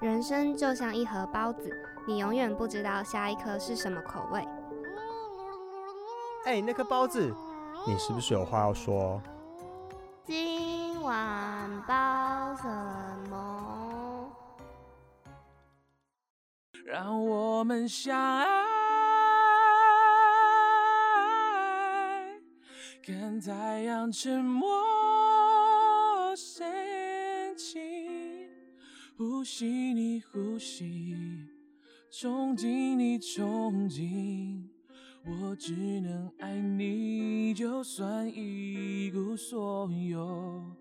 人生就像一盒包子，你永远不知道下一颗是什么口味。哎、那颗包子，你是不是有话要说？今晚包什么？让我们相爱，看太阳沉没呼吸你呼吸，憧憬你憧憬，我只能爱你，就算一无所有，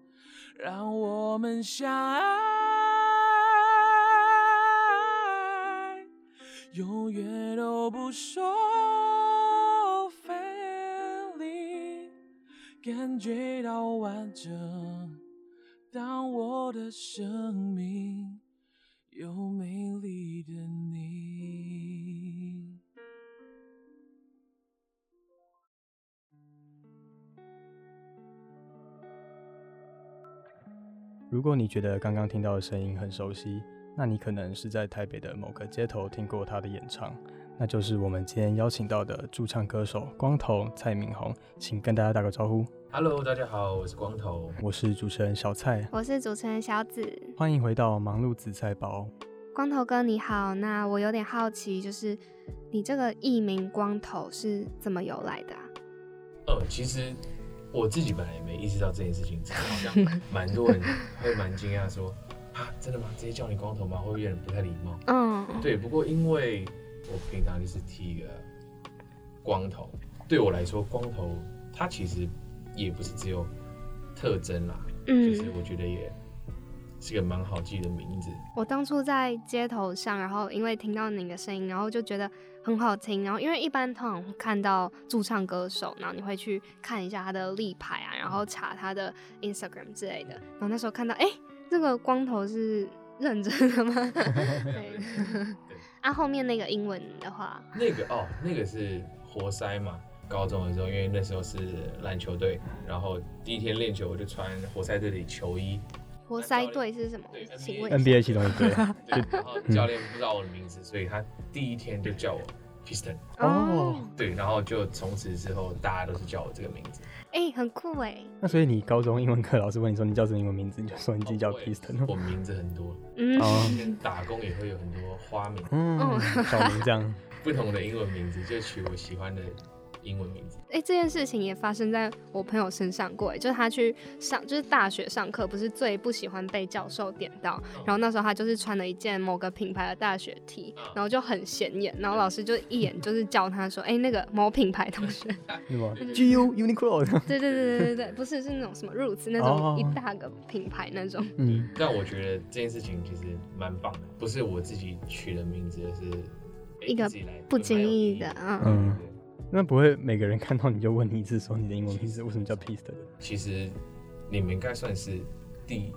让我们相爱，永远都不说分离，感觉到完整。当我的生命有美丽的你。如果你觉得刚刚听到的声音很熟悉，那你可能是在台北的某个街头听过他的演唱，那就是我们今天邀请到的驻唱歌手光头蔡明宏，请跟大家打个招呼。Hello，大家好，我是光头。我是主持人小蔡，我是主持人小紫。欢迎回到忙碌紫菜包。光头哥你好，那我有点好奇，就是你这个艺名光头是怎么由来的、啊？呃，其实我自己本来也没意识到这件事情，只是好像 蛮多人会蛮惊讶说，啊，真的吗？直接叫你光头吗？会不会有点不太礼貌？嗯，对，不过因为我平常就是剃一个光头，对我来说，光头它其实也不是只有特征啦，嗯就是嗯，我觉得也是个蛮好记的名字。我当初在街头上，然后因为听到你的声音，然后就觉得很好听，然后因为一般通常会看到驻唱歌手，然后你会去看一下他的立牌啊，然后查他的 Instagram 之类的，然后那时候看到，哎、这个光头是认真的吗？对，啊，后面那个英文的话，那个哦，那个是活塞嘛。高中的时候，因为那时候是篮球队，然后第一天练球我就穿活塞队的球衣。活塞队是什么对？请问 NBA 其中一队对，然后教练不知道我的名字，所以他第一天就叫我 Piston。哦，对，然后就从此之后大家都是叫我这个名字。哎、很酷哎，那所以你高中英文课老师问你说你叫什么英文名字，你就说你自己叫 Piston 我名字很多，嗯，哦。以前打工也会有很多花名，嗯，小名这样。不同的英文名字，就取我喜欢的英文名字。哎、这件事情也发生在我朋友身上过，哎，就是他去上，就是大学上课，不是最不喜欢被教授点到，然后那时候他就是穿了一件某个品牌的大学 T，然后就很显眼，然后老师就一眼就是叫他说，哎、那个某品牌同学，什么 GU Uniqlo 对对对对对对，不是是那种什么 Roots 那哦种一大个品牌那种，嗯，但我觉得这件事情其实蛮棒的，不是我自己取的名字，而是一个不经意的，嗯那不会每个人看到你就问你一次，说你的英文名字为什么叫 Piston？其实你们应该算是第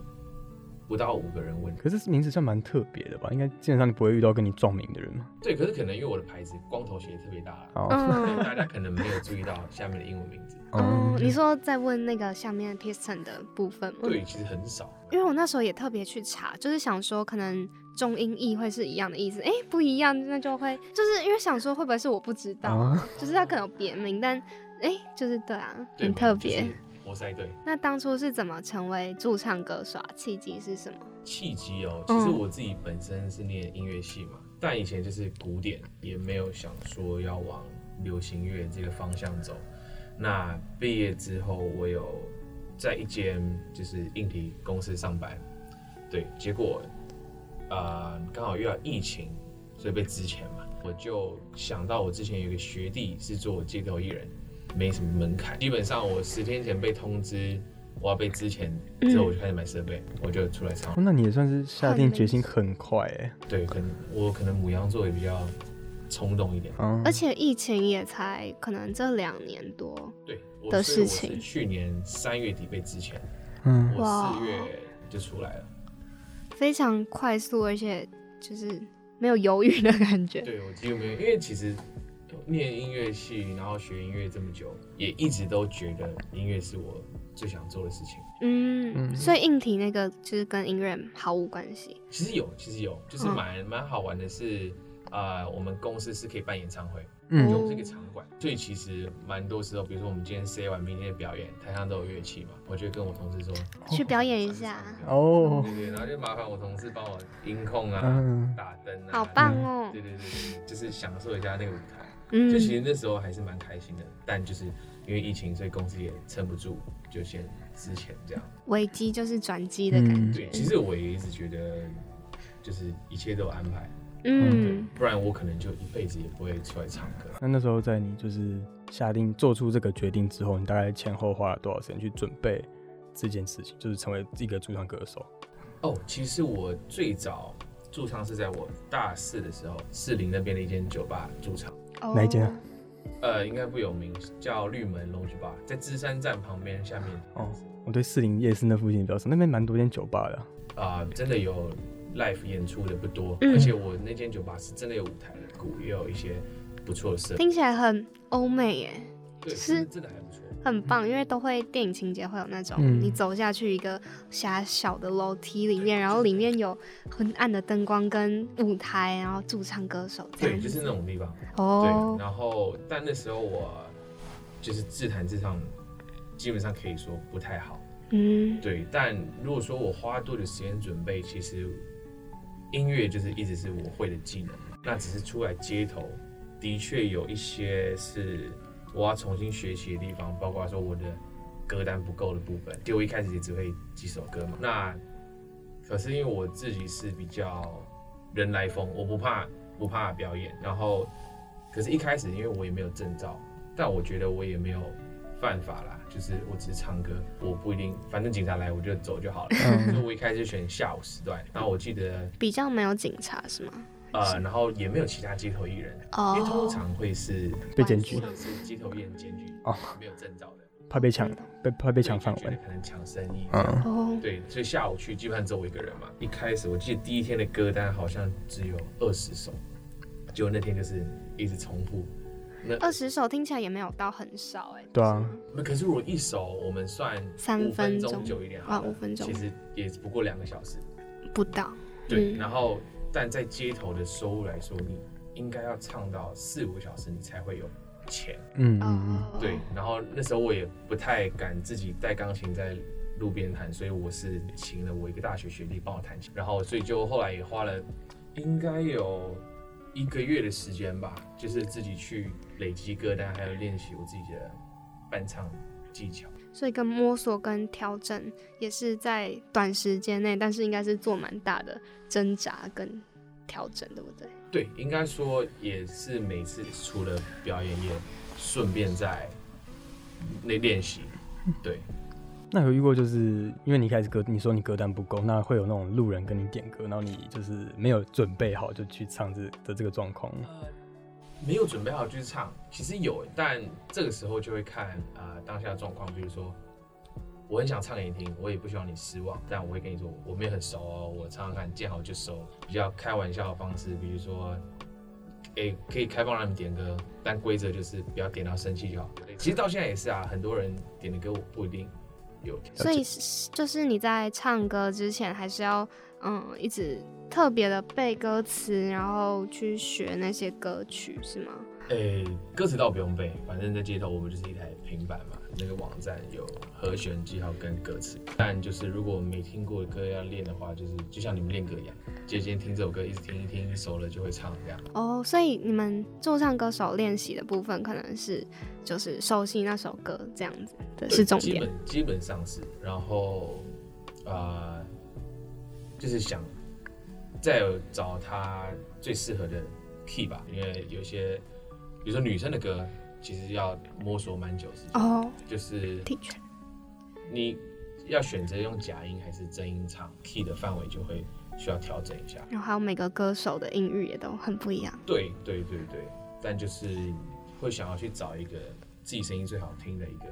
不到五个人问。可是名字算蛮特别的吧？应该基本上你不会遇到跟你撞名的人嘛。对，可是可能因为我的牌子光头写的特别大 大家可能没有注意到下面的英文名字。哦，你说在问那个下面 piston 的部分吗？对，其实很少。因为我那时候也特别去查，就是想说可能中英译会是一样的意思，哎、不一样，那就会就是因为想说会不会是我不知道就是它可能有别名，但哎、就是对啊，对很特别。。就是活塞队那当初是怎么成为驻唱歌手啊？契机是什么？契机哦，其实我自己本身是念音乐系嘛，但以前就是古典，也没有想说要往流行乐这个方向走。那毕业之后，我有在一间就是硬体公司上班，对，结果呃刚好遇到疫情，所以被资遣嘛，我就想到我之前有一个学弟是做街头艺人，没什么门槛，基本上我十天前被通知我要被之前，之后我就开始买设备，我就出来唱哦。那你也算是下定决心很快哎。对，可能我可能母羊座也比较冲动一点。嗯而且疫情也才可能这两年多，对，我的事情去年三月底被之前，嗯，我哇四月就出来了。非常快速，而且就是没有犹豫的感觉。对我几乎没有，因为其实念音乐系，然后学音乐这么久，也一直都觉得音乐是我最想做的事情。嗯，嗯所以硬体那个就是跟音乐毫无关系。其实有，其实有，就是嗯蛮蛮好玩的是，呃，我们公司是可以办演唱会，嗯。就我们是一个场馆，所以其实蛮多时候，比如说我们今天 say 完明天的表演，台上都有乐器嘛，我就会跟我同事说，去表演一下，哦。对，对，然后就麻烦我同事帮我音控啊、嗯。打灯啊，好棒哦。对对对对，就是享受一下那个舞台。嗯。就其实那时候还是蛮开心的，但就是因为疫情，所以公司也撑不住，就先之前这样。危机就是转机的感嗯觉。对，。其实我也一直觉得，就是一切都有安排，嗯，不然我可能就一辈子也不会出来唱歌。那那时候在你就是下定做出这个决定之后，你大概前后花了多少时间去准备这件事情，就是成为一个驻唱歌手？哦，其实我最早驻唱是在我大四的时候，士林那边的一间酒吧驻唱。哦哪一间啊？呃，应该不有名，叫绿门 Lounge Bar，在芝山站旁边下面。哦我对士林夜市那附近比较熟，那边蛮多间酒吧的。啊、真的有 live 演出的不多，嗯而且我那间酒吧是真的有舞台的，鼓也有一些不错的设备，听起来很欧美耶，对，是真的还不错。很棒，因为都会电影情节会有那种，嗯你走下去一个狭小的楼梯里面，然后里面有昏暗的灯光跟舞台，然后驻唱歌手这对。就是那种地方。哦对，，然后但那时候我就是自弹自唱，基本上可以说不太好。嗯，对，但如果说我花多的时间准备，其实音乐就是一直是我会的技能。那只是出来街头，的确有一些是我要重新学习的地方，包括说我的歌单不够的部分。就我一开始也只会几首歌嘛。那可是因为我自己是比较人来疯，我不怕不怕表演。然后，可是一开始因为我也没有证照，但我觉得我也没有犯法啦，就是我只是唱歌，我不一定，反正警察来我就走就好了。所以我一开始选下午时段，然后我记得比较没有警察是吗？呃，然后也没有其他街头艺人，因为通哦，常会是被检举或，者是街头艺人检举哦没有证照的，怕被抢，被怕被抢饭碗。可能抢生意。嗯，哦，对，所以下午去基本上只有我一个人嘛。一开始我记得第一天的歌单好像只有二十首，结果那天就是一直重复。那二十首听起来也没有到很少哎。对啊，那可是如果一首我们算三五分分钟久一点啊五分钟其实也不过两个小时。不到。对，嗯然后但在街头的收入来说，你应该要唱到四五个小时，你才会有钱。嗯嗯嗯，哦，对，然后那时候我也不太敢自己带钢琴在路边弹，所以我是请了我一个大学学弟帮我弹琴，然后所以就后来也花了应该有一个月的时间吧，就是自己去累积歌单，还有练习我自己的伴唱技巧。所以跟摸索跟调整也是在短时间内，但是应该是做蛮大的挣扎跟调整，对不对？对，应该说也是每次除了表演，也顺便在那练习。对，那有遇过就是因为你一开始歌，你说你歌单不够，那会有那种路人跟你点歌，然后你就是没有准备好就去唱这的这个状况。没有准备好就是唱，其实有，但这个时候就会看啊、当下的状况，比如说我很想唱给你听，我也不希望你失望，但我会跟你说我没有很熟哦，我唱唱看，见好就收，比较开玩笑的方式，比如说。诶，可以开放让你们点歌，但规则就是不要点到生气就好。其实到现在也是啊，很多人点的歌我不一定所以就是你在唱歌之前，还是要嗯一直特别的背歌词，然后去学那些歌曲，是吗？诶、歌词倒不用背，反正在街头我们就是一台平板嘛，那个网站有和弦记号跟歌词。但就是如果没听过的歌要练的话，就是就像你们练歌一样，就今天听这首歌，一直听一听，熟了就会唱这样。哦，所以你们驻唱歌手练习的部分，可能是就是熟悉那首歌这样子的是重点。基本基本上是，然后呃，就是想再有找他最适合的 key 吧，因为有些比如说女生的歌，其实要摸索蛮久时间，哦，就是的确，你要选择用假音还是真音唱，key 的范围就会需要调整一下。然后还有每个歌手的音域也都很不一样。对对对对，但就是会想要去找一个自己声音最好听的一个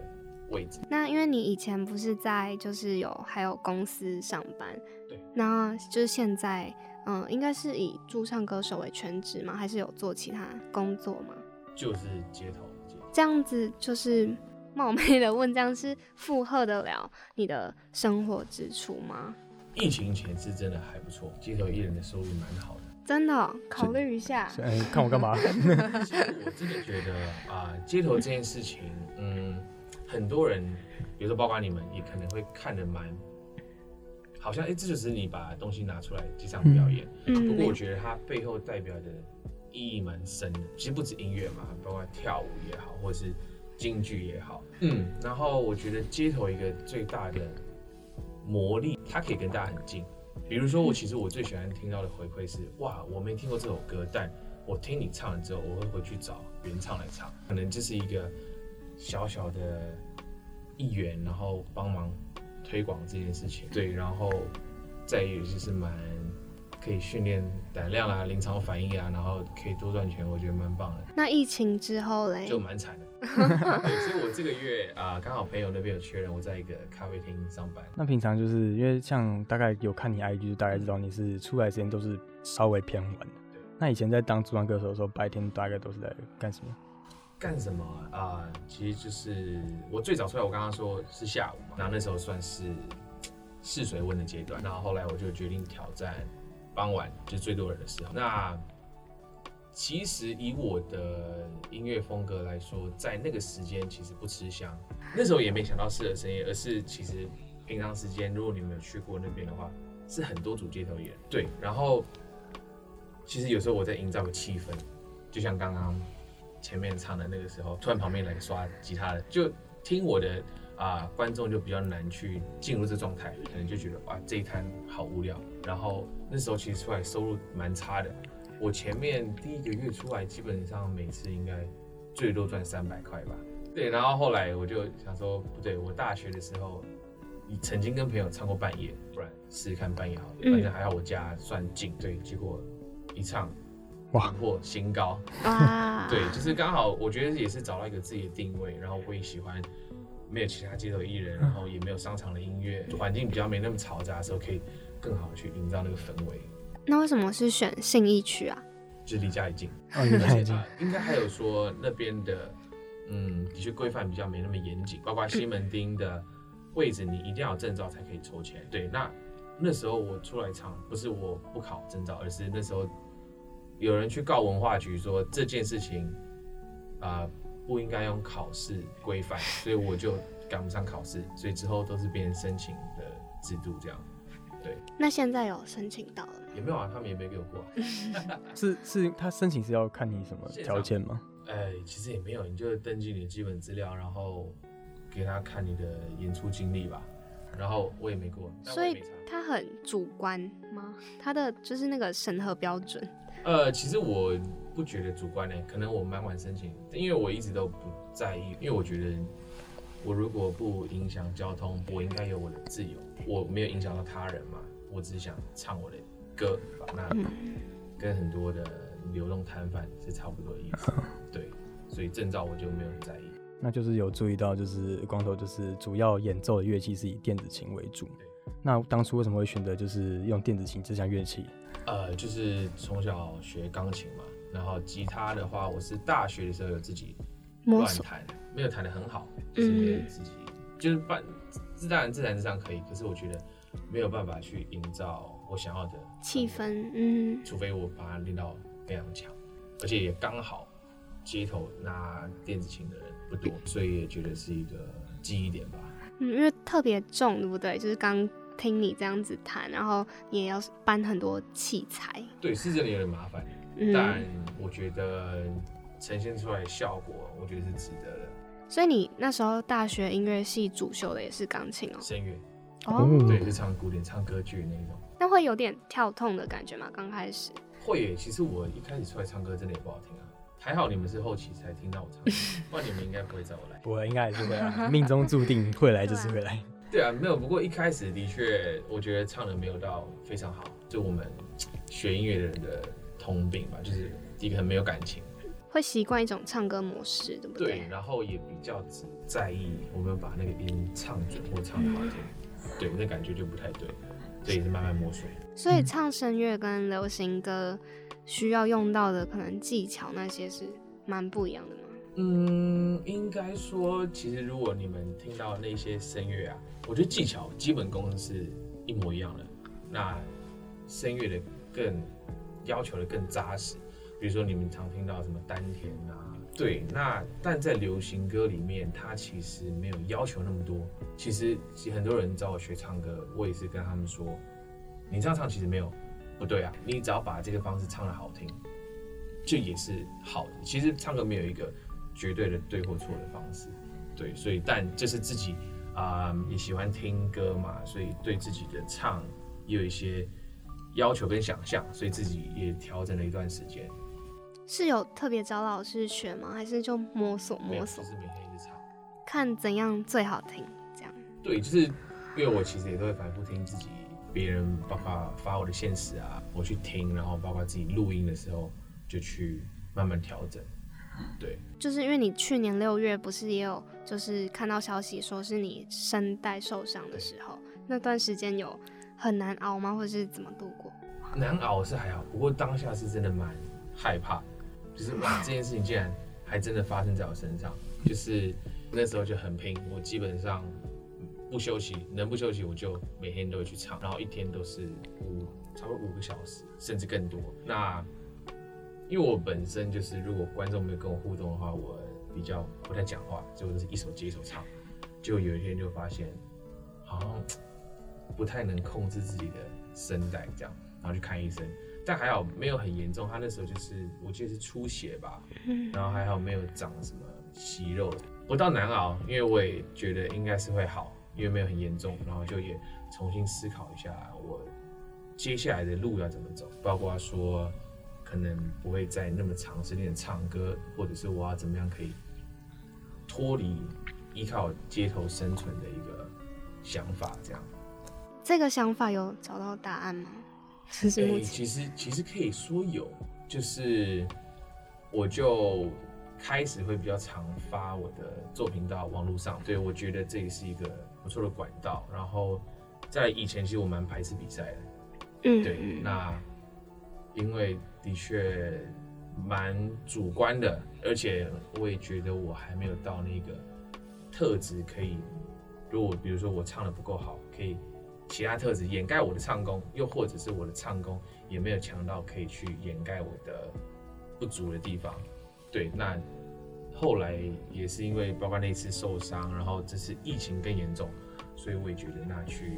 位置。那因为你以前不是在就是有还有公司上班，对，那就是现在嗯，应该是以驻唱歌手为全职吗？还是有做其他工作吗？就是街头街。这样子就是 冒昧的问，这样是负荷得了你的生活支出吗？疫情前是真的还不错，街头艺人的收入蛮好的。真的哦、考虑一下。哎、看我干嘛？我真的觉得啊、街头这件事情，嗯，很多人，比如说包括你们，也可能会看得蛮，好像哎、这就是你把东西拿出来这场表演。嗯，不过我觉得它背后代表的意义蛮深的，其实不止音乐嘛，包括跳舞也好，或者是京剧也好，嗯，然后我觉得街头一个最大的魔力，它可以跟大家很近。比如说我其实我最喜欢听到的回馈是，哇，我没听过这首歌，但我听你唱了之后，我会回去找原唱来唱，可能这是一个小小的一员，然后帮忙推广这件事情，对，然后再有就是蛮可以训练胆量啊、临场反应啊，然后可以多赚钱，我觉得蛮棒的，那疫情之后嘞，就蛮惨的。对，所以我这个月啊，刚、好朋友那边有缺人，我在一个咖啡厅上班。那平常就是因为像大概有看你 IG，就大概知道你是出来时间都是稍微偏晚的。那以前在当驻唱歌手的时候，白天大概都是在干什么？干什么啊、其实就是我最早出来，我刚刚说是下午嘛，然后那时候算是试水温的阶段，然后后来我就决定挑战傍晚，就是最多人的时候。那其实以我的音乐风格来说，在那个时间其实不吃香，那时候也没想到适合深夜，而是其实平常时间，如果你们有去过那边的话，是很多组街头艺人。对，然后其实有时候我在营造个气氛，就像刚刚前面唱的那个时候，突然旁边来个刷吉他的，就听我的啊、观众就比较难去进入这状态，可能就觉得哇这一摊好无聊。然后那时候其实出来收入蛮差的，我前面第一个月出来，基本上每次应该最多赚三百块吧。对，然后后来我就想说，不对，我大学的时候，曾经跟朋友唱过半夜，不然试试看半夜好了。嗯反正还好我家算近，对，结果一唱，哇突破新高。哇，对，就是刚好，我觉得也是找到一个自己的定位，然后我也喜欢没有其他街头艺人，然后也没有商场的音乐，环境比较没那么嘈杂的时候，可以更好的去营造那个氛围，那为什么是选信义区啊？就是离家里近，应该还有说那边的，嗯，的确规范比较没那么严谨，包括西门町的位置，你一定要有证照才可以抽签。对，那那时候我出来唱，不是我不考证照，而是那时候有人去告文化局说这件事情啊、不应该用考试规范，所以我就赶不上考试，所以之后都是别人申请的制度这样。对，那现在有申请到了吗？也没有啊，他们也没给我过啊、是是他申请是要看你什么条件吗？哎，其实也没有，你就登记你的基本资料，然后给他看你的演出经历吧。然后我也没过，所以也没查。它很主观吗？他的就是那个审核标准。呃，其实我不觉得主观呢，可能我蛮晚申请，因为我一直都不在意，因为我觉得我如果不影响交通，我应该有我的自由，我没有影响到他人嘛，我只是想唱我的歌，那嗯跟很多的流动摊贩是差不多的意思，对，所以证照我就没有很在意。那就是有注意到，就是光头就是主要演奏的乐器是以电子琴为主。那当初为什么会选择就是用电子琴这项乐器？呃，就是从小学钢琴嘛，然后吉他的话，我是大学的时候有自己乱弹，没有弹得很好，就是没有自己，就是半自然自然之上可以，可是我觉得没有办法去营造我想要的气氛，嗯，除非我把它练到非常强，而且也刚好街头拿电子琴的人不多，所以也觉得是一个记忆点吧。嗯，因为特别重，对不对？就是刚听你这样子弹，然后你也要搬很多器材，对，是真的有点麻烦，嗯，但我觉得呈现出来的效果，我觉得是值得的。所以你那时候大学音乐系主修的也是钢琴哦，声乐，哦，对，是唱古典、唱歌剧那种。那会有点跳痛的感觉吗？刚开始，会耶，其实我一开始出来唱歌真的也不好听啊，还好你们是后期才听到我唱歌，不然你们应该不会找我来。不会，应该还是会啊，命中注定会来就是会来。对啊，没有，不过一开始的确，我觉得唱的没有到非常好，就我们学音乐的人的通病吧，就是第一个很没有感情，会习惯一种唱歌模式，对不对对？，然后也比较只在意我们把那个音唱准或唱的好听，对，那感觉就不太对，这也是慢慢摸索。所以唱声乐跟流行歌需要用到的可能技巧那些是蛮不一样的吗？嗯，应该说，其实如果你们听到那些声乐啊，我觉得技巧基本功是一模一样的。那声乐的更要求的更扎实，比如说你们常听到什么丹田啊，对，那但在流行歌里面，它其实没有要求那么多。其实很多人找我学唱歌，我也是跟他们说，你这样唱其实没有不对啊，你只要把这个方式唱的好听，就也是好的。其实唱歌没有一个绝对的对或错的方式，对，所以但这是自己啊、也喜欢听歌嘛，所以对自己的唱也有一些要求跟想象，所以自己也调整了一段时间。是有特别找老师学吗？还是就摸索摸索就，是每天一直唱。看怎样最好听？这样。对，就是因为我其实也都会反复听自己别人，包括发我的现实啊，我去听，然后包括自己录音的时候，就去慢慢调整。对，就是因为你去年六月不是也有，就是看到消息说是你声带受伤的时候，那段时间有很难熬吗？或者是怎么度过？难熬是还好，不过当下是真的蛮害怕，就是哇，这件事情竟然还真的发生在我身上，就是那时候就很拼，我基本上不休息，能不休息我就每天都会去唱，然后一天都是五差不多五个小时，甚至更多。那因为我本身就是，如果观众没有跟我互动的话，我比较不太讲话，所以我就是一首接一首唱。就有一天就发现，好像不太能控制自己的声带，这样，然后去看医生，但还好没有很严重。他那时候就是我记得是出血吧，然后还好没有长什么息肉，不到难熬，因为我也觉得应该是会好，因为没有很严重，然后就也重新思考一下我接下来的路要怎么走，包括说可能不会再那么长时间的唱歌，或者是我要怎么样可以脱离依靠街头生存的一个想法，这样。这个想法有找到答案吗？就是目诶前其实其实可以说有，就是我就开始会比较常发我的作品到网络上，对我觉得这个是一个不错的管道。然后在以前其实我蛮排斥比赛的，嗯对，嗯那因为的确蛮主观的，而且我也觉得我还没有到那个特质可以，如果比如说我唱的不够好，可以其他特质掩盖我的唱功，又或者是我的唱功也没有强到可以去掩盖我的不足的地方。对，那后来也是因为包括那次受伤，然后这次疫情更严重，所以我也觉得那去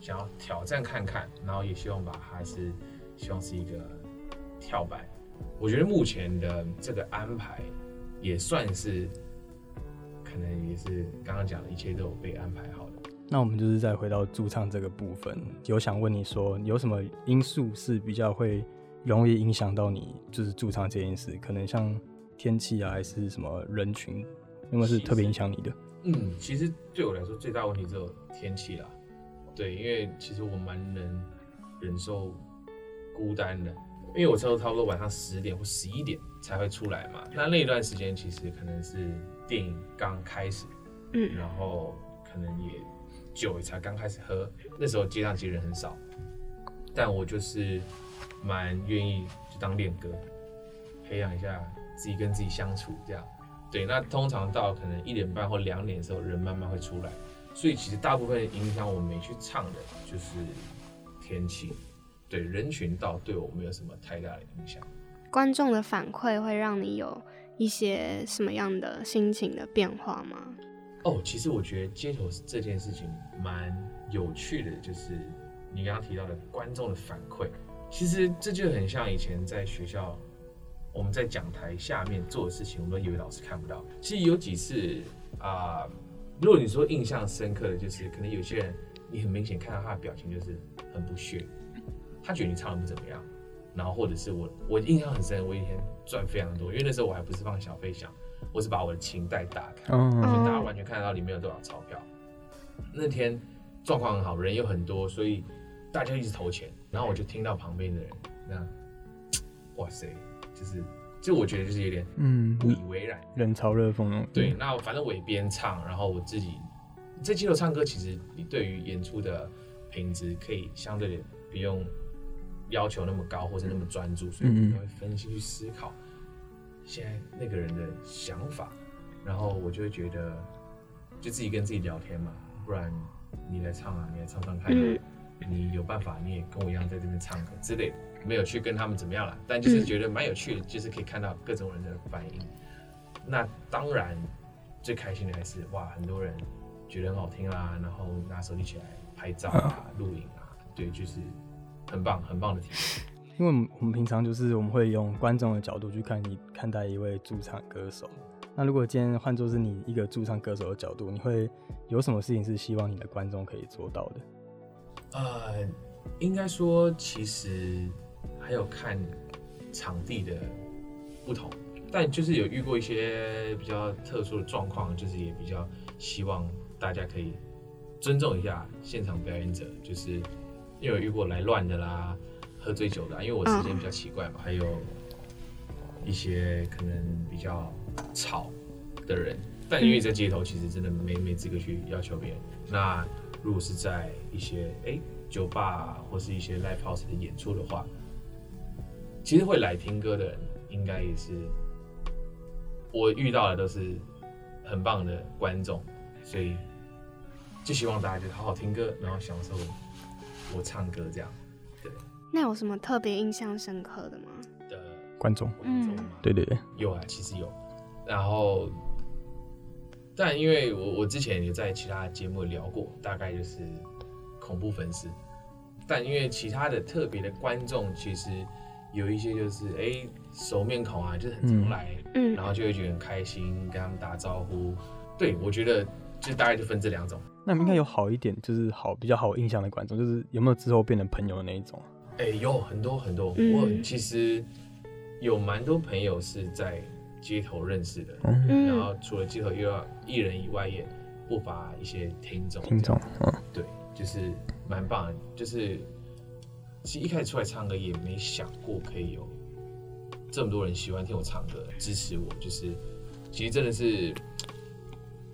想要挑战看看，然后也希望把它还是希望是一个跳板。我觉得目前的这个安排也算是，可能也是刚刚讲的一切都有被安排好的。那我们就是再回到驻唱这个部分，有想问你说，有什么因素是比较会容易影响到你就是驻唱这件事？可能像天气啊，还是什么人群，有没有是特别影响你的？嗯，其实对我来说最大问题只有天气啦。对，因为其实我蛮能忍受孤单的，因为我差不多差不多晚上十点或十一点才会出来嘛。那那一段时间其实可能是电影刚开始，嗯然后可能也酒也才刚开始喝，那时候街上其实人很少，但我就是蛮愿意就当练歌，培养一下自己跟自己相处这样。对，那通常到可能一点半或两点的时候，人慢慢会出来，所以其实大部分影响我没去唱的就是天气，对人群到对我没有什么太大的影响。观众的反馈会让你有一些什么样的心情的变化吗？哦，其实我觉得街头这件事情蛮有趣的，就是你刚刚提到的观众的反馈，其实这就很像以前在学校我们在讲台下面做的事情，我们都以为老师看不到。其实有几次啊、如果你说印象深刻的，就是可能有些人你很明显看到他的表情就是很不屑，他觉得你唱的不怎么样，然后或者是我我印象很深，我以前赚非常多，因为那时候我还不是放小飞翔，我是把我的琴袋打开。大家完全看得到里面有多少钞票。那天状况很好，人又很多，所以大家一直投钱。然后我就听到旁边的人那，哇塞，就是就我觉得就是有点嗯，不以为然。冷嘲热讽那种。对，那反正我也边唱，然后我自己在街头唱歌，其实你对于演出的品质可以相对的不用要求那么高或者那么专注，所以我会分析去思考，现在那个人的想法，然后我就会觉得，就自己跟自己聊天嘛，不然你来唱啊，你来唱唱看，啊你有办法，你也跟我一样在这边唱歌之类的，没有去跟他们怎么样了，但就是嗯觉得蛮有趣的，就是可以看到各种人的反应。那当然，最开心的还是哇，很多人觉得很好听啦，然后拿手机起来拍照啊、录影啊，对，就是很棒很棒的体验。因为我们我们平常就是我们会用观众的角度去看你看待一位驻唱歌手。那如果今天换作是你一个驻唱歌手的角度，你会有什么事情是希望你的观众可以做到的？呃，应该说其实还有看场地的不同，但就是有遇过一些比较特殊的状况，就是也比较希望大家可以尊重一下现场表演者，就是因为有遇过来乱的啦，喝醉酒的啊、因为我时间比较奇怪嘛，还有一些可能比较吵的人，但因为在街头，其实真的没没资格去要求别人。那如果是在一些哎、酒吧或是一些 live house 的演出的话，其实会来听歌的人，应该也是我遇到的都是很棒的观众，所以就希望大家就好好听歌，然后享受我唱歌这样对那有什么特别印象深刻的吗？的观众，观众吗？对对对，有啊，其实有。然后，但因为我我之前也在其他节目聊过，大概就是恐怖粉丝。但因为其他的特别的观众，其实有一些就是哎熟面孔啊，就是很常来，嗯然后就会觉得很开心，跟他们打招呼。对我觉得就大概就分这两种。那应该有好一点，就是好比较好印象的观众，就是有没有之后变成朋友的那一种？哎、有很多很多，嗯我其实有蛮多朋友是在街头认识的，嗯，然嗯后除了街头艺艺人以外，也不乏一些听众。听众，嗯，对，就是蛮棒的。就是其实一开始出来唱歌也没想过可以有这么多人喜欢听我唱歌，支持我。就是其实真的是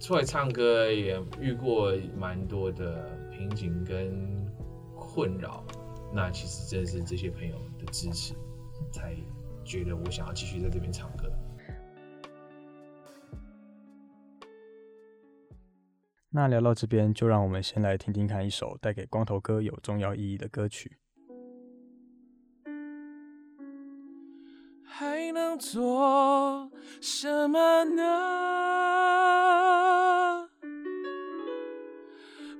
出来唱歌也遇过蛮多的瓶颈跟困扰，那其实真的是这些朋友的支持，才觉得我想要继续在这边唱歌。那聊到这边，就让我们先来听听看一首带给光头哥有重要意义的歌曲。还能做什么呢？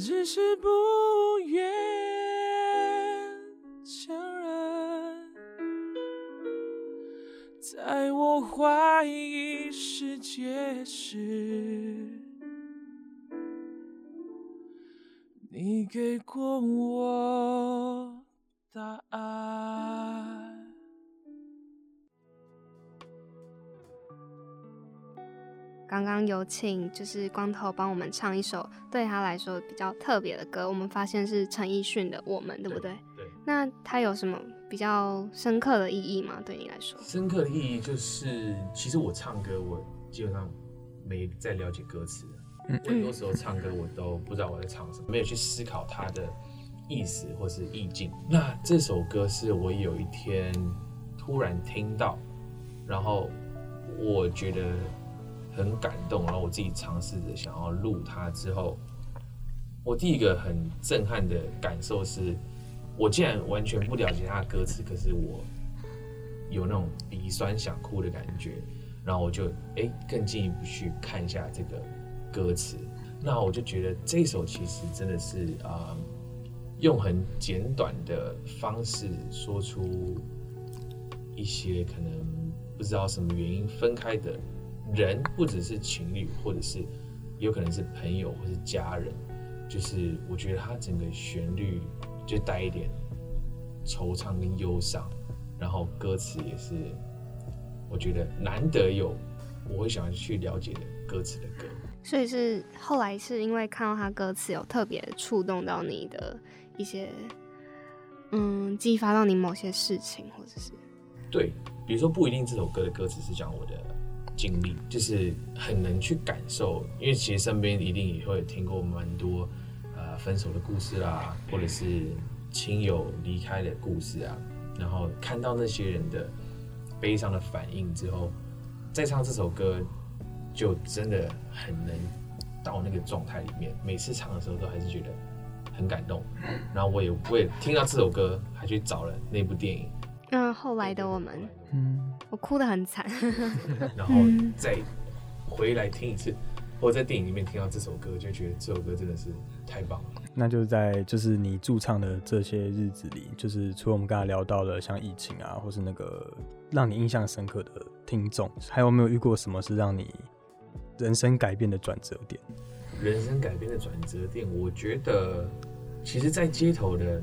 只是不愿承认，在我怀疑世界时。你给过我答案。刚刚有请就是光头帮我们唱一首对他来说比较特别的歌，我们发现是陈奕迅的《我们》，对不对？对。那它有什么比较深刻的意义吗？对你来说？深刻的意义就是，其实我唱歌，我基本上没在了解歌词。嗯我很多时候唱歌，我都不知道我在唱什么，没有去思考它的意思或是意境。那这首歌是我有一天突然听到，然后我觉得很感动，然后我自己尝试着想要录它之后，我第一个很震撼的感受是，我竟然完全不了解它的歌词，可是我有那种鼻酸想哭的感觉，然后我就哎更进一步去看一下这个歌词，那我就觉得这首其实真的是啊、用很简短的方式说出一些可能不知道什么原因分开的人，不只是情侣，或者是有可能是朋友或是家人，就是我觉得它整个旋律就带一点惆怅跟忧伤，然后歌词也是我觉得难得有我会想要去了解的歌词的歌。所以是后来是因为看到他歌词有特别触动到你的一些，嗯，激发到你某些事情，或者是对，比如说不一定这首歌的歌词是讲我的经历，就是很能去感受，因为其实身边一定也会听过蛮多呃分手的故事啦，或者是亲友离开的故事啊，然后看到那些人的悲伤的反应之后，再唱这首歌，就真的很能到那个状态里面。每次唱的时候都还是觉得很感动，然后我也我也听到这首歌，还去找了那部电影。嗯，后来的我们，嗯，我哭得很惨。然后再回来听一次，或者在电影里面听到这首歌，就觉得这首歌真的是太棒了。那就是在就是你驻唱的这些日子里，就是除了我们刚才聊到的像疫情啊，或是那个让你印象深刻的听众，还有没有遇过什么是让你人生改变的转折点？人生改变的转折点，我觉得其实，在街头的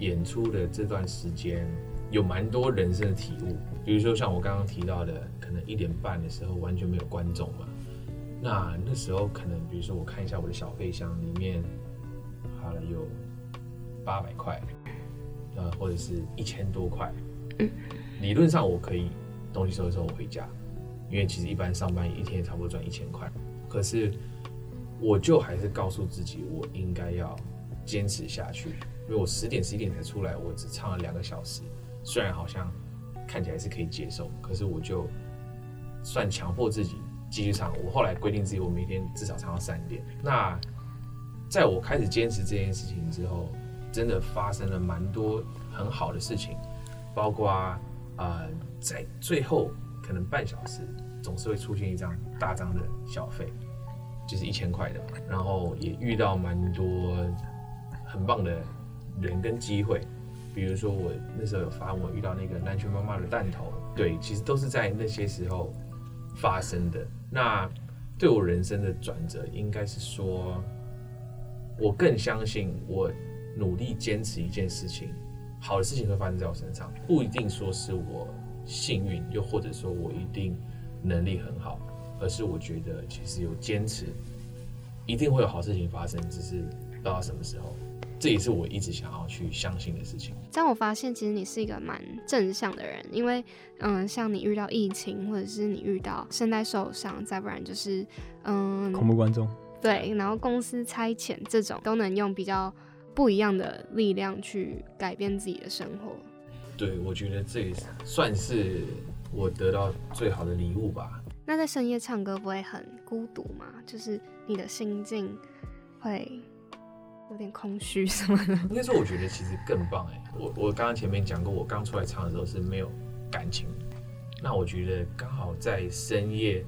演出的这段时间，有蛮多人生的体悟。比如说像我刚刚提到的，可能一点半的时候完全没有观众嘛，那那时候可能，比如说我看一下我的小费箱里面，好了有八百块，呃，或者是一千多块，理论上我可以东西收一收我回家，因为其实一般上班一天也差不多赚一千块，可是我就还是告诉自己，我应该要坚持下去，因为我十点十一点才出来，我只唱了两个小时，虽然好像看起来是可以接受，可是我就算强迫自己继续唱。我后来规定自己，我每天至少唱到三点。那在我开始坚持这件事情之后，真的发生了蛮多很好的事情，包括、呃在最后可能半小时总是会出现一张大张的小费，就是一千块的嘛，然后也遇到蛮多很棒的人跟机会，比如说我那时候有发文，我遇到那个南拳妈妈的弹头，对，其实都是在那些时候发生的。那对我人生的转折，应该是说，我更相信我努力坚持一件事情，好的事情会发生在我身上，不一定说是我幸运，又或者说我一定能力很好，而是我觉得其实有坚持，一定会有好事情发生，只是不知道什么时候。这也是我一直想要去相信的事情。这样我发现，其实你是一个蛮正向的人，因为，嗯，像你遇到疫情，或者是你遇到声带受伤，再不然就是，嗯，恐怖观众，对，然后公司差遣这种，都能用比较不一样的力量去改变自己的生活。对，我觉得这也算是我得到最好的礼物吧。那在深夜唱歌不会很孤独吗？就是你的心境会有点空虚 什么的。应该说，我觉得其实更棒哎。我我刚刚前面讲过，我刚出来唱的时候是没有感情，那我觉得刚好在深夜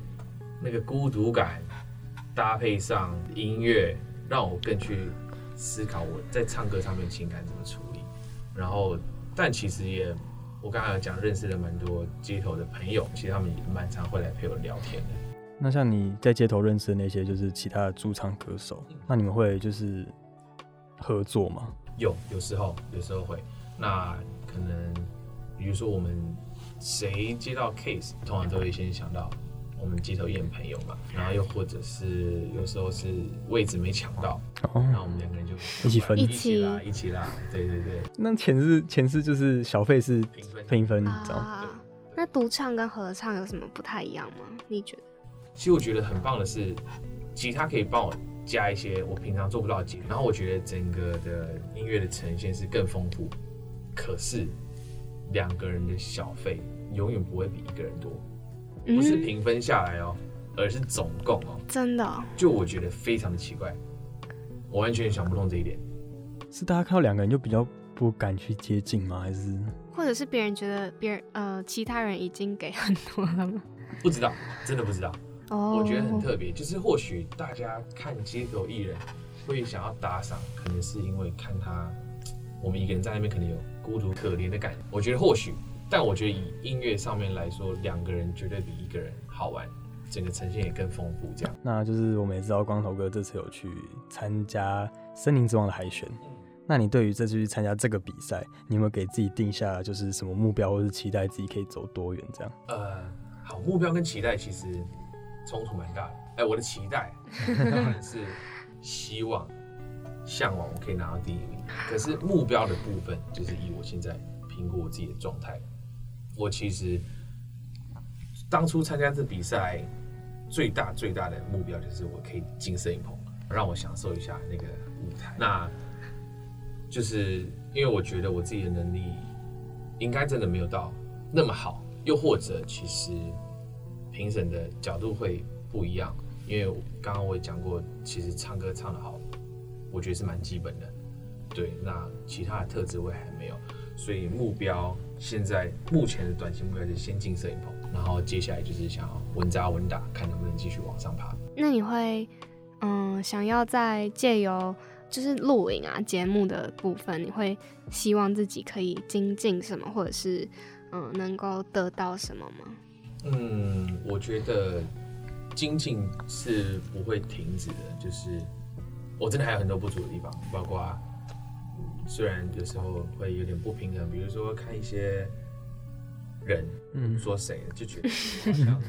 那个孤独感搭配上音乐，让我更去思考我在唱歌上面情感怎么处理。然后，但其实也我刚才有讲认识了蛮多街头的朋友，其实他们也蛮常会来陪我聊天的。那像你在街头认识的那些就是其他的驻唱歌手，那你们会就是合作吗？有有时候有时候会，那可能比如说我们谁接到 case，通常都会先想到我们街头艺人朋友嘛，然后又或者是有时候是位置没抢到，然后哦，我们两个人就一起分一起啦，一起啦，对对对，那前是前是就是小费是平分平分，你知道吗？啊，那独唱跟合唱有什么不太一样吗？你觉得？其实我觉得很棒的是，吉他可以帮我加一些我平常做不到的节，然后我觉得整个的音乐的呈现是更丰富。可是两个人的小费永远不会比一个人多，不是嗯平分下来哦，而是总共哦。真的哦、就我觉得非常的奇怪，我完全想不通这一点。是大家看到两个人就比较不敢去接近吗？还是或者是别人觉得别人呃其他人已经给很多了吗？不知道，真的不知道。哦，我觉得很特别，就是或许大家看街头艺人会想要打赏，可能是因为看他我们一个人在那边可能有孤独可怜的感觉。我觉得或许，但我觉得以音乐上面来说，两个人绝对比一个人好玩，整个呈现也更丰富。这样，那就是我们也知道光头哥这次有去参加《森林之王》的海选。那你对于这次去参加这个比赛，你有没有给自己定下就是什么目标，或是期待自己可以走多远？这样？呃，好，目标跟期待其实冲突蛮大的。哎，我的期待 当然是希望、向往我可以拿到第一名，可是目标的部分，就是以我现在评估我自己的状态，我其实当初参加这比赛最大最大的目标就是我可以进摄影棚，让我享受一下那个舞台。那就是因为我觉得我自己的能力应该真的没有到那么好，又或者其实评审的角度会不一样。因为刚刚我也讲过，其实唱歌唱得好，我觉得是蛮基本的。对，那其他的特质我还没有，所以目标现在目前的短期目标是先进摄影棚，然后接下来就是想要稳扎稳打，看能不能继续往上爬。那你会嗯想要在借由就是录影啊节目的部分，你会希望自己可以精进什么，或者是嗯能够得到什么吗？嗯，我觉得精进是不会停止的，就是我真的还有很多不足的地方，包括嗯虽然有时候会有点不平衡，比如说看一些人，嗯。说谁就觉得好像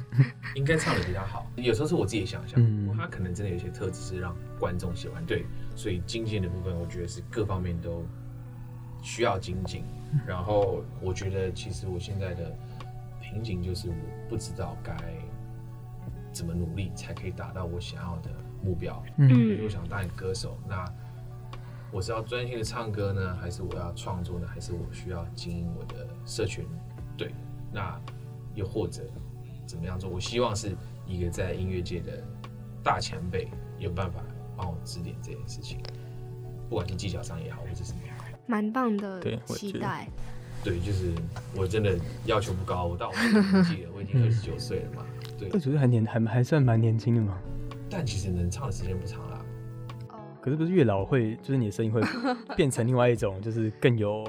应该唱的比较好，有时候是我自己想象，嗯。他可能真的有些特质是让观众喜欢，对，所以精进的部分，我觉得是各方面都需要精进。然后我觉得其实我现在的瓶颈就是我不知道该怎么努力才可以达到我想要的目标。嗯比如说我想当一个歌手，那我是要专心的唱歌呢，还是我要创作呢，还是我需要经营我的社群？对，那又或者怎么样做？我希望是一个在音乐界的大前辈，有办法帮我指点这件事情，不管是技巧上也好，或者什么。蛮棒的期待。对，就是我真的要求不高，我到我这个年纪了，我已经二十九岁了嘛。对我，觉得还年还还算蛮年轻的嘛。但其实能唱的时间不长啦。哦，可是不是越老会，就是你的声音会变成另外一种，就是更有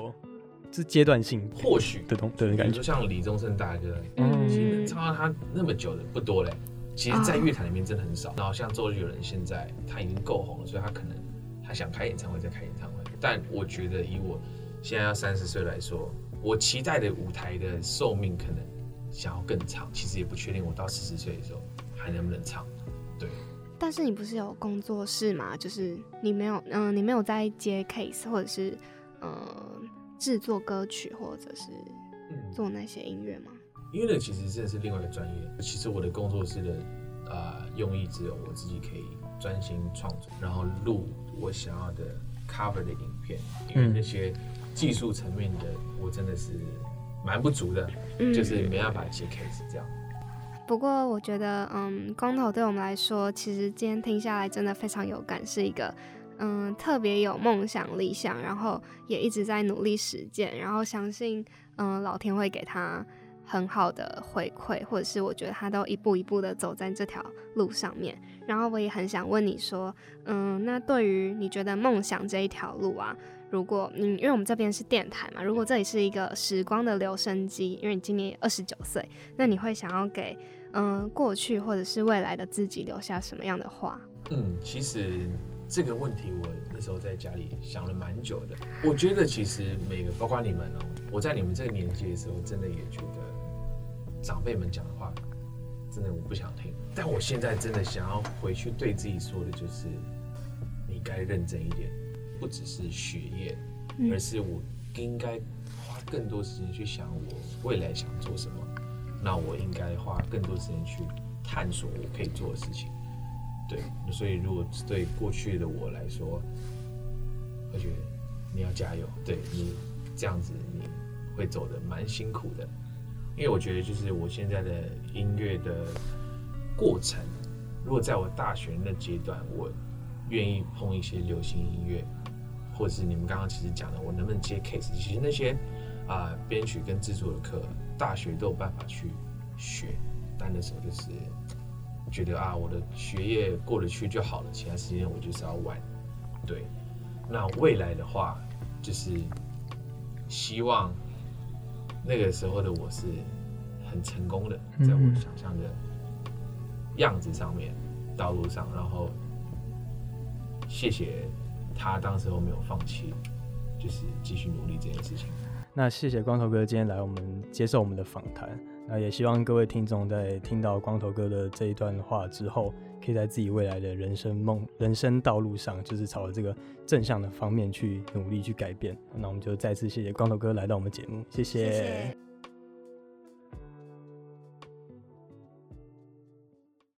就是阶段性或许的东的感觉。像李宗盛大哥，嗯其实能唱到他那么久的不多嘞。其实，在乐坛里面真的很少。然后像周杰伦现在他已经够红了，所以他可能他想开演唱会再开演唱会。但我觉得以我现在要三十岁来说，我期待的舞台的寿命可能想要更长。其实也不确定我到四十岁的时候还能不能唱。对，但是你不是有工作室吗？就是你没有，嗯、你没有在接 case 或者是呃制作歌曲或者是嗯，做那些音乐吗？因为那个其实真的是另外一个专业。其实我的工作室的呃用意只有我自己可以专心创作，然后录我想要的 cover 的影片，因为嗯那些技术层面的我真的是蛮不足的，嗯就是没办法接 case 这样。不过我觉得，嗯，光头对我们来说，其实今天听下来真的非常有感，是一个嗯特别有梦想、理想，然后也一直在努力实践，然后相信嗯老天会给他很好的回馈，或者是我觉得他都一步一步的走在这条路上面。然后我也很想问你说，嗯，那对于你觉得梦想这一条路啊，如果嗯，因为我们这边是电台嘛，如果这里是一个时光的留声机，因为你今年二十九岁，那你会想要给嗯、过去或者是未来的自己留下什么样的话？嗯，其实这个问题我那时候在家里想了蛮久的。我觉得其实每个，包括你们哦，我在你们这个年纪的时候，真的也觉得长辈们讲的话，真的我不想听。但我现在真的想要回去对自己说的就是，你该认真一点，不只是学业，嗯而是我应该花更多时间去想我未来想做什么。那我应该花更多时间去探索我可以做的事情。对，所以如果对过去的我来说，我觉得你要加油，对你这样子你会走的蛮辛苦的，因为我觉得就是我现在的音乐的过程，如果在我大学那阶段，我愿意碰一些流行音乐，或者是你们刚刚其实讲的，我能不能接 case，其实那些啊编、曲跟制作的课，大学都有办法去学，但那时候就是觉得啊，我的学业过得去就好了，其他时间我就是要玩。对，那未来的话，就是希望那个时候的我是很成功的，在我嗯想象的样子上面、道路上，然后谢谢他当时候没有放弃，就是继续努力这件事情。那谢谢光头哥今天来我们接受我们的访谈。那也希望各位听众在听到光头哥的这一段话之后，可以在自己未来的人生梦、人生道路上，就是朝着这个正向的方面去努力去改变。那我们就再次谢谢光头哥来到我们节目，谢谢谢。